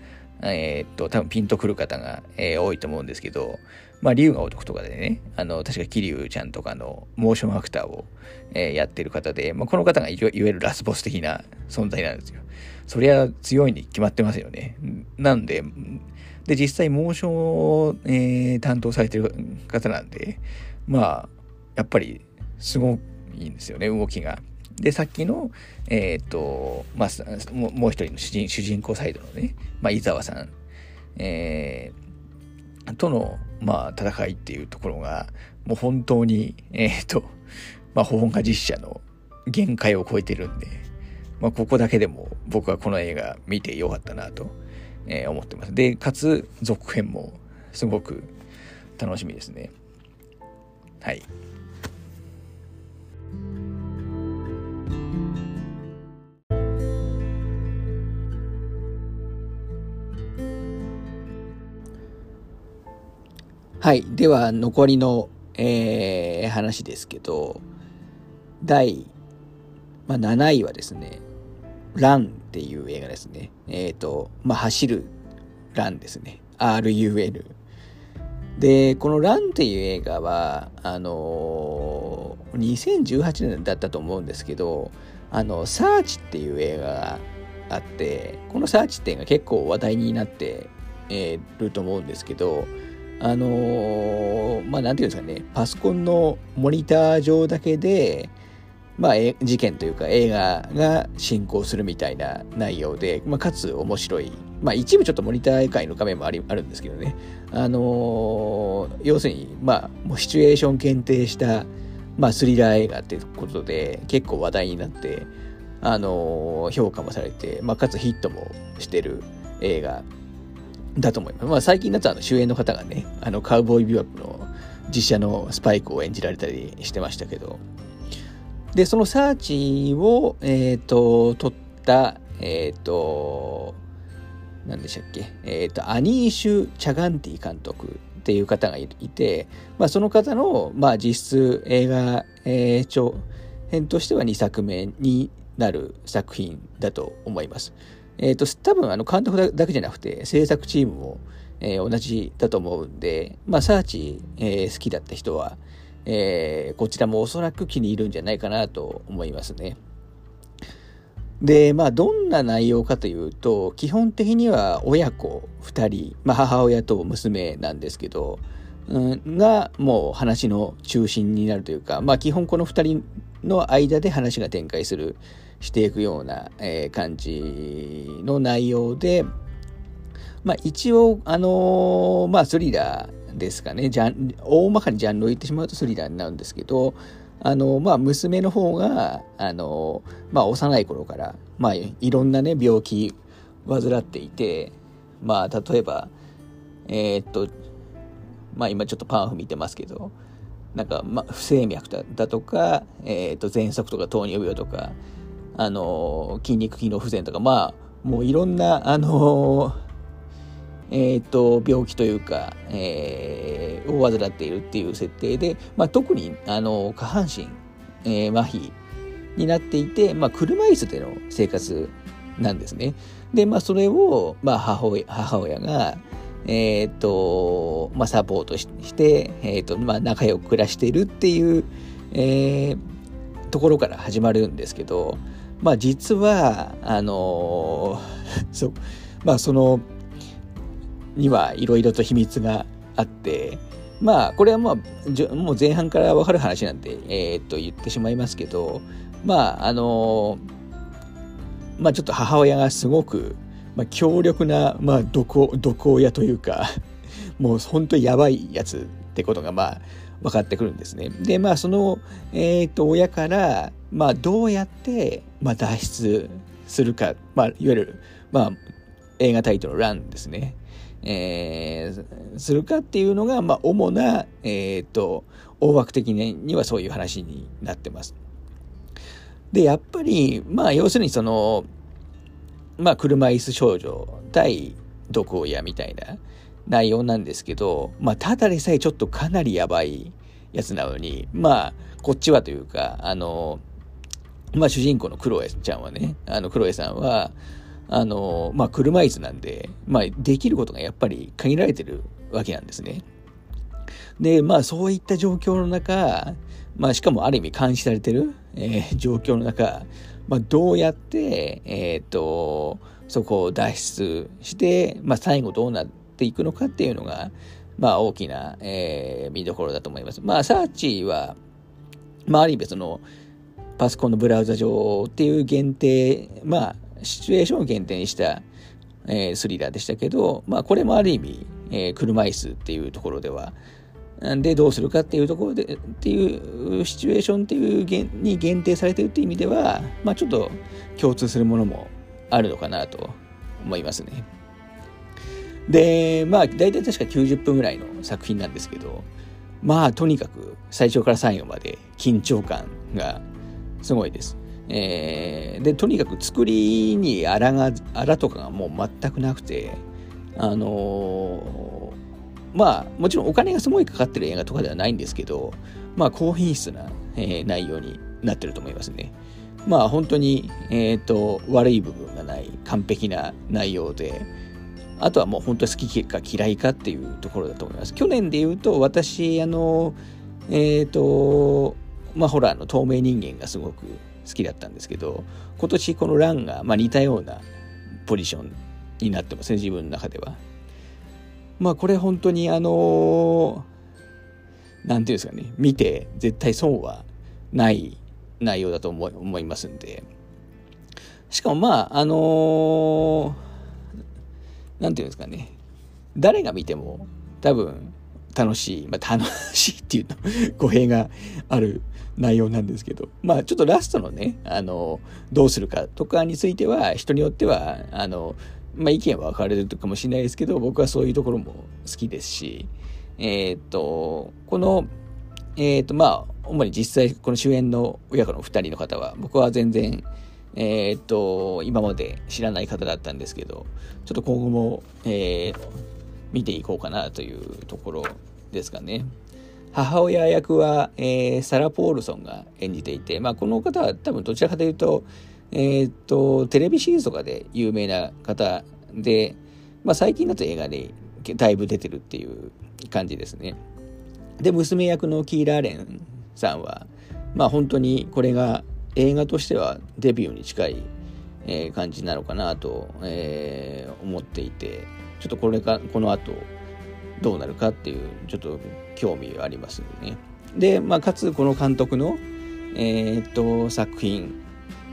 えー、っと、多分ピンとくる方が、えー、多いと思うんですけど、まあ、竜が如くとかでね、あの、確か桐生ちゃんとかのモーションアクターを、えー、やってる方で、まあ、この方がいわゆるラスボス的な存在なんですよ。そりゃ強いに決まってますよね。なんで、で、実際モーションを、えー、担当されてる方なんで、まあ、やっぱりすごいんですよね、動きが。で、さっきの、えっ、と、まあ、もう一人の主人主人公サイドのね、まあ、伊沢さん、えー、との、まあ、戦いっていうところが、もう本当に、えっ、と、まあ、本画実写の限界を超えてるんで、まあ、ここだけでも僕はこの映画見てよかったなと、えー、思ってます。で、かつ続編もすごく楽しみですね。はい。はい。では、残りの、えー、話ですけど、第、まあ、7位はですね、ランっていう映画ですね。えっ、ー、と、まあ、走るランですね。RUN。で、このランっていう映画は、あのー、2018年だったと思うんですけど、あの、サーチっていう映画があって、このサーチっていうのが結構話題になってえると思うんですけど、あの、まあ、なんていうんですかね、パソコンのモニター上だけで、まあ、事件というか映画が進行するみたいな内容で、まあ、かつ面白い。まあ、一部ちょっとモニター界の画面もありあるんですけどね。あのー、要するに、まあ、もうシチュエーション限定した、まあ、スリラー映画っていうことで、結構話題になって、あのー、評価もされて、まあ、かつヒットもしてる映画だと思います。まあ、最近だとあの主演の方がね、あのカウボーイビバップの実写のスパイクを演じられたりしてましたけど、で、そのサーチを、えっ、ー、と、撮った、えっ、ー、と、何でしたっけ、えっ、ー、と、アニーシュ・チャガンティ監督っていう方がいて、まあ、その方の、まあ、実質映画、えー、長編としては2作目になる作品だと思います。えっ、ー、と、多分あの監督だけじゃなくて制作チームも、えー、同じだと思うんで、まあ、サーチ、えー、好きだった人は、えー、こちらもおそらく気に入るんじゃないかなと思いますね。で、まあ、どんな内容かというと、基本的には親子2人、まあ、母親と娘なんですけど、うん、がもう話の中心になるというか、まあ、基本この2人の間で話が展開するしていくような、えー、感じの内容で、まあ一応、あのー、まあスリラーですかね、ジャン大まかにジャンルを言ってしまうとスリラーになるんですけど、あの、まあ娘の方が、あの、まあ幼い頃から、まあいろんなね、病気患っていて、まあ、例えば、え、っと、まあ今ちょっとパンフ見てますけど、なんか、まあ、不整脈だとか、えー、っと、喘息とか糖尿病とか、あの筋肉機能不全とか、まあ、もういろんな、あのえっ、と、病気というか、えー、を患っているっていう設定で、まあ、特に、あの下半身、えー、麻痺になっていて、まあ、車椅子での生活なんですね。で、まあ、それを、まあ、母親母親が、えっ、と、まあ、サポートして、えっ、と、まあ、仲良く暮らしているっていう、えー、ところから始まるんですけど、まあ、実は、あの *laughs* そ、まあ、その、にはいろいろと秘密があって、まあ、これはまあ、もう前半から分かる話なんで、えー、っと、言ってしまいますけど、まあ、あのまあ、ちょっと母親がすごく、まあ、強力な、まあ、毒毒親というか、*laughs* もう本当にやばいやつってことが、まあ、分かってくるんですね。で、まあ、その、えっ、と、親から、まあ、どうやって、まあ、脱出するか、まあ、いわゆる、まあ、映画タイトル、ランですね。えー、するかっていうのが、まあ、主な、えっ、と、大枠的にはそういう話になってます。で、やっぱり、まあ、要するにその、まあ、車椅子少女対毒親みたいな内容なんですけど、まあ、ただでさえちょっとかなりやばいやつなのに、まあ、こっちはというか、あの、まあ、主人公のクロエちゃんはね、あの、クロエさんは、あの、まあ、車椅子なんで、まあ、できることがやっぱり限られてるわけなんですね。で、まあ、そういった状況の中、まあ、しかもある意味監視されてる、えー、状況の中、まあ、どうやって、えっ、と、そこを脱出して、まあ、最後どうなってていくのかっていうのが、まあ、大きな、えー、見どころだと思います。まあ、サーチは、まあ、ある意味その、パソコンのブラウザ上っていう限定、まあ、シチュエーションを限定にした、えー、スリラーでしたけど、まあ、これもある意味、えー、車椅子っていうところでは、で、どうするかっていうところで、っていうシチュエーションっていうに限定されてるっていう意味では、まあちょっと共通するものもあるのかなと思いますね。で、まあ大体確か90分ぐらいの作品なんですけど、まあとにかく最初から最後まで緊張感がすごいです。えー、で、とにかく作りにあらが、あらとかがもう全くなくて、あのーまあ、もちろんお金がすごいかかってる映画とかではないんですけど、まあ、高品質な、えー、内容になってると思いますね。まあ、本当に、えっ、ー、と、悪い部分がない完璧な内容で、あとはもう本当好きか嫌いかっていうところだと思います。去年で言うと、私、あの、えっ、ー、と、まあ、ホラーの透明人間がすごく好きだったんですけど、今年このランが、まあ、似たようなポジションになってますね、自分の中では。まあこれ本当にあの何て言うんですかね見て絶対損はない内容だと思思いますんでしかもまああの何て言うんですかね。誰が見ても多分楽しい、まあ、楽しいっていうと *laughs* 語弊がある内容なんですけど、まあちょっとラストのね、あの、どうするかとかについては、人によっては、あの、まあ、意見は分かれるかもしれないですけど、僕はそういうところも好きですし、えー、っと、この、えー、っと、まあ、主に実際、この主演の親子の2人の方は、僕は全然、えー、っと、今まで知らない方だったんですけど、ちょっと今後も、えー、見ていこうかなというところですかね。母親役は、えー、サラ・ポールソンが演じていて、まあ、この方は多分どちらかというと、えっ、と、テレビシリーズとかで有名な方で、まあ最近だと映画でだいぶ出てるっていう感じですね。で、娘役のキーラーレンさんは、まあ本当にこれが映画としてはデビューに近い、えー、感じなのかなと、えー、思っていて、ちょっとこれか、この後どうなるかっていう、ちょっと興味がありますね。で、まあかつこの監督の、えー、っと、作品、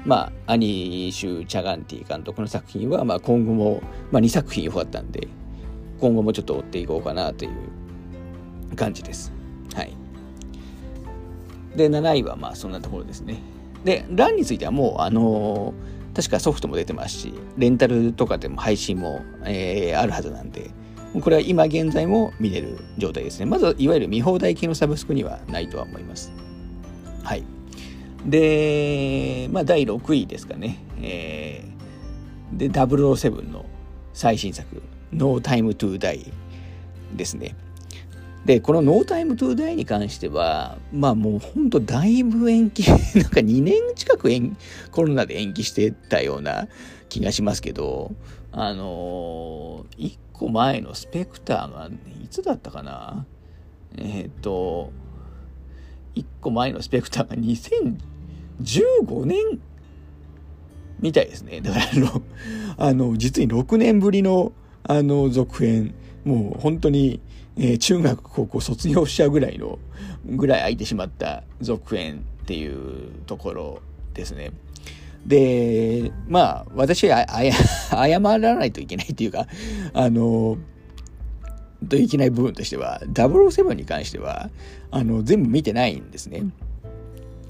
まあ、アニーシュ・チャガンティ監督の作品は、まあ、今後も、まあ、2作品良かったんで、今後もちょっと追っていこうかなという感じです。はい。で、7位はまあそんなところですね。で、ランについてはもう、あのー、確かソフトも出てますし、レンタルとかでも配信も、えー、あるはずなんで、これは今現在も見れる状態ですね。まずいわゆる見放題系のサブスクにはないとは思います。はい。で、まあ第6位ですかね。えー、で、007の最新作、No Time to Die ですね。で、このノータイムトゥーダイに関しては、まあもうほんとだいぶ延期、*laughs* なんか2年近くコロナで延期してたような気がしますけど、あのー、1個前のスペクターがいつだったかな？えっ、ー、と、1個前のスペクターが2015年みたいですね。だからあの、実に6年ぶりの、あの、続編、もう本当にえ、中学高校卒業しちゃうぐらいのぐらい空いてしまった続編っていうところですね。でまあ私は *laughs* 謝らないといけないっていうかあのといけない部分としては007に関してはあの全部見てないんですね。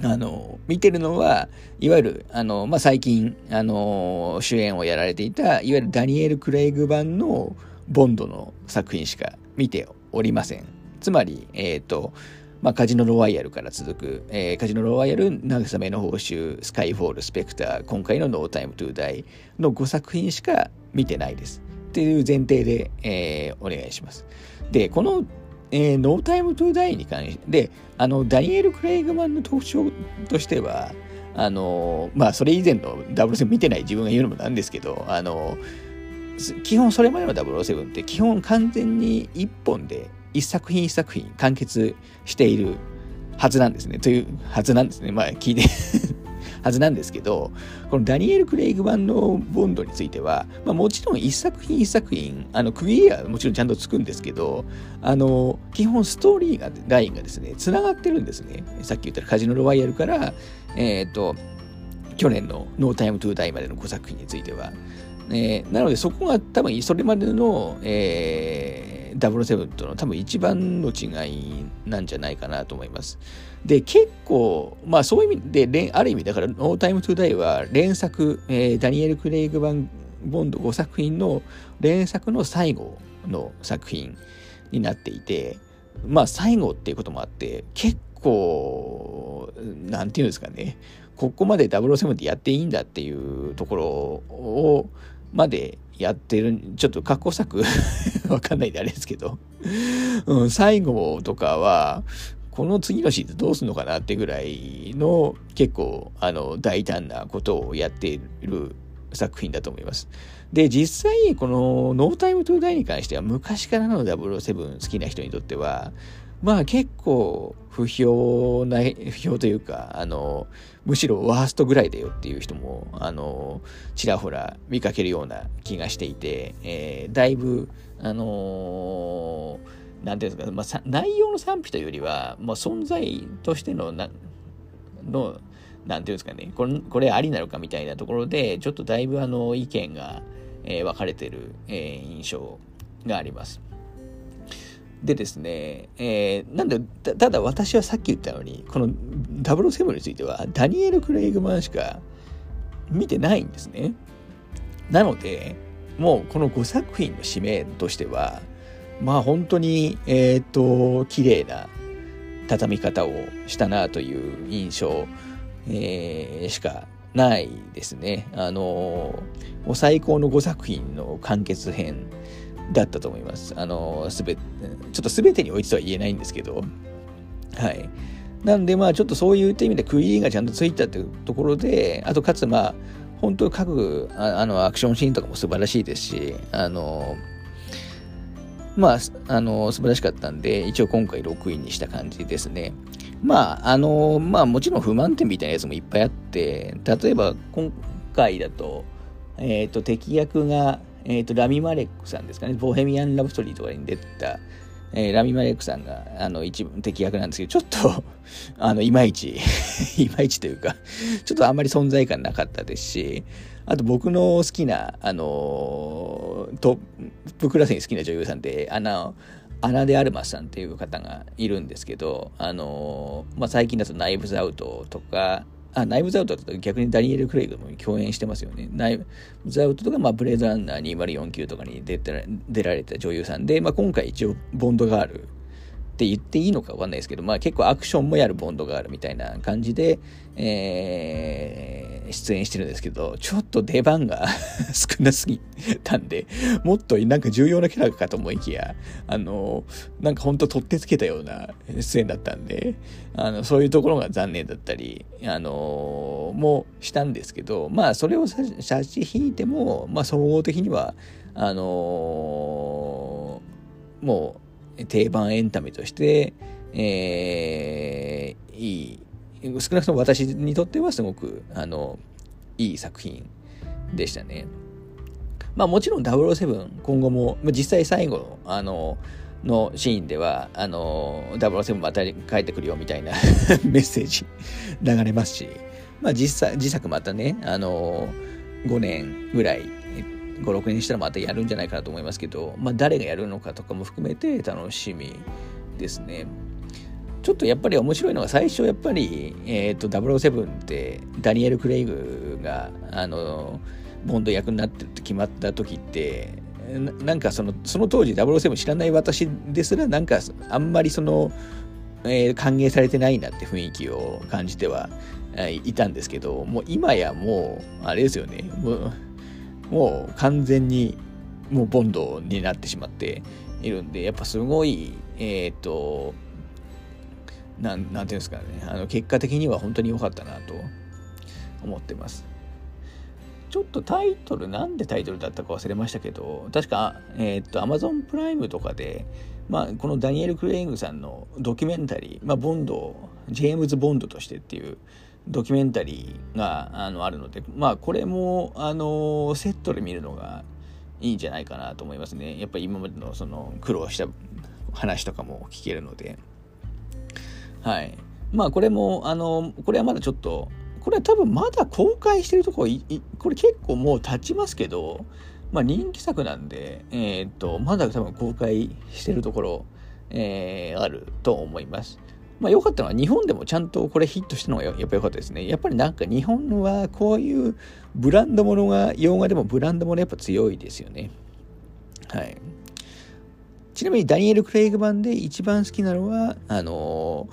あの見てるのはいわゆるあの、まあ、最近あの主演をやられていたいわゆるダニエル・クレイグ版のボンドの作品しか見ておりません。つまり、えっ、ー、と、まあ、カジノロワイヤルから続く、えー、カジノロワイヤル、慰めの報酬、スカイフォール、スペクター、今回のノータイムトゥーダイの5作品しか見てないです。っていう前提で、えー、お願いします。で、この、えー、ノータイムトゥーダイに関して、あの、ダニエル・クレイグマンの特徴としては、あの、まあ、それ以前のダブル戦見てない自分が言うのもなんですけど、あの、基本それまでの007って基本完全に一本で一作品一作品完結しているはずなんですね。というはずなんですね。まあ聞いて *laughs* はずなんですけど、このダニエル・クレイグ版のボンドについては、まあ、もちろん一作品一作品、あのクリアはもちろんちゃんとつくんですけど、あの、基本ストーリーが、ラインがですね、つながってるんですね。さっき言ったカジノロワイヤルから、えっ、ー、と、去年のノータイムトゥーダイまでの5作品については、えー、なのでそこが多分それまでの、えー、007との多分一番の違いなんじゃないかなと思います。で、結構、まあそういう意味で、ある意味だから、ノータイムトゥダイは連作、えー、ダニエル・クレイグ版ボンド5作品の連作の最後の作品になっていて、まあ最後っていうこともあって、結構、なんていうんですかね、ここまで007ってやっていいんだっていうところを、までやってる、ちょっと過去作 *laughs* わかんないであれですけどうん、最後とかは、この次のシーズンどうするのかなってぐらいの結構あの大胆なことをやっている作品だと思います。で、実際このノータイムトゥーダイに関しては昔からの007好きな人にとってはまあ結構不評な、不評というか、あの、むしろワーストぐらいだよっていう人も、あの、ちらほら見かけるような気がしていて、えー、だいぶ、あのなんていうんですか、まあ、内容の賛否というよりは、もう存在としてのな、の、なんていうんですかね、これ、これありなのかみたいなところで、ちょっとだいぶあの、意見が、えー、分かれてる、えー、印象があります。でですね、えー、なんで、ただ私はさっき言ったように、この007については、ダニエル・クレイグマンしか見てないんですね。なので、もうこの5作品の指名としては、まあ本当に、えっ、ー、と、綺麗な畳み方をしたなという印象、えー、しかないですね。あの、もう最高の5作品の完結編だったと思います。あの、すべ、ちょっと全てにおいてとは言えないんですけど、はい。なんで、まあ、ちょっとそういった意味で区切りがちゃんとついたっていうところで、あと、かつ、まあ、本当各あのアクションシーンとかも素晴らしいですし、あの、まあ、あの、素晴らしかったんで、一応今回6位にした感じですね。まあ、あの、まあ、もちろん不満点みたいなやつもいっぱいあって、例えば今回だと、えっ、ー、と、敵役が、えっ、ー、と、ラミ・マレックさんですかね、ボヘミアン・ラブストリーとかに出た、えー、ラミ・マレックさんが、あの、一部敵役なんですけど、ちょっと *laughs* あの、いまいち *laughs* いまいちというかちょっとあんまり存在感なかったですし、あと僕の好きな、あのトップクラスに好きな女優さんで、あの、アナ・デ・アルマスさんっていう方がいるんですけど、あのまあ、最近だとナイブズ・アウトとか、あ、ナイブズアウトだと逆にダニエル・クレイグも共演してますよね。ナイブズアウトとか、まあ、ブレードランナー2049とかに出て出られた女優さんで、まあ、今回一応、ボンドガールって言っていいのかわかんないですけど、まあ結構アクションもやるボンドがあるみたいな感じで、えー、出演してるんですけど、ちょっと出番が *laughs* 少なすぎたんで、もっとなんか重要なキャラかと思いきや、あの、なんかほんと取ってつけたような出演だったんで、あの、そういうところが残念だったり、あの、もしたんですけど、まあそれを差し引いても、まあ総合的には、あのもう、定番エンタメとして、えー、いい、少なくとも私にとってはすごく、あの、いい作品でしたね。まあもちろん007、今後も、実際最後の、あの、のシーンでは、あの、007また帰ってくるよみたいな *laughs* メッセージ *laughs* 流れますし、まあ実際、自作またね、あの、5年ぐらい5、6年したらまたやるんじゃないかなと思いますけど、まあ、誰がやるのかとかも含めて楽しみですね。ちょっとやっぱり面白いのが最初やっぱり、えっ、ー、と、007ってダニエル・クレイグが、あの、ボンド役になってるって決まった時って、なんかその、その当時007知らない私ですら、なんかあんまりその、えー、歓迎されてないなって雰囲気を感じてはいたんですけど、もう今やもう、あれですよね、もうもう完全にもうボンドになってしまっているんで、やっぱすごい、えっ、ー、と、なん、なんていうんですかね、あの、結果的には本当に良かったなと思ってます。ちょっとタイトル、なんでタイトルだったか忘れましたけど、確か、えっ、ー、と、Amazon プライムとかで、まあ、このダニエル・クレイングさんのドキュメンタリー、まあ、ボンド、ジェームズ・ボンドとしてっていう、ドキュメンタリーがあのあるので、まあこれもあのセットで見るのがいいんじゃないかなと思いますね。やっぱり今までのその苦労した話とかも聞けるので。はい。まあこれも、あの、これはまだちょっと、これは多分まだ公開してるところ、これ結構もう経ちますけど、まあ人気作なんで、えー、っと、まだ多分公開してるところ、えー、あると思います。まあ良かったのは日本でもちゃんとこれヒットしたのがやっぱ良かったですね。やっぱりなんか日本はこういうブランドものが、洋画でもブランドものやっぱ強いですよね。はい。ちなみにダニエル・クレイグ版で一番好きなのは、あの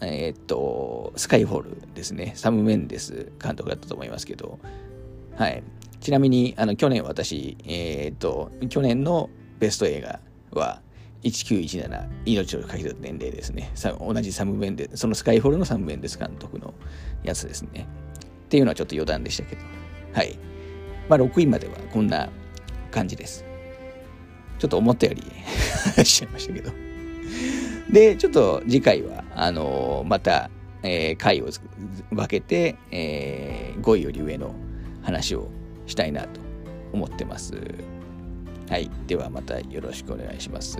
ー、え、っと、スカイフォールですね。サム・メンデス監督だったと思いますけど、はい。ちなみに、あの、去年私、えー、っと、去年のベスト映画は、1917命をかけた年齢ですね。同じサム・ベンデそのスカイフォールのサム・ベンデス監督のやつですね。っていうのはちょっと余談でしたけど。はい。まあ6位まではこんな感じです。ちょっと思ったより *laughs* しちゃいましたけど。でちょっと次回はあの、また、えー、回を分けて、えー、5位より上の話をしたいなと思ってます。はい。ではまたよろしくお願いします。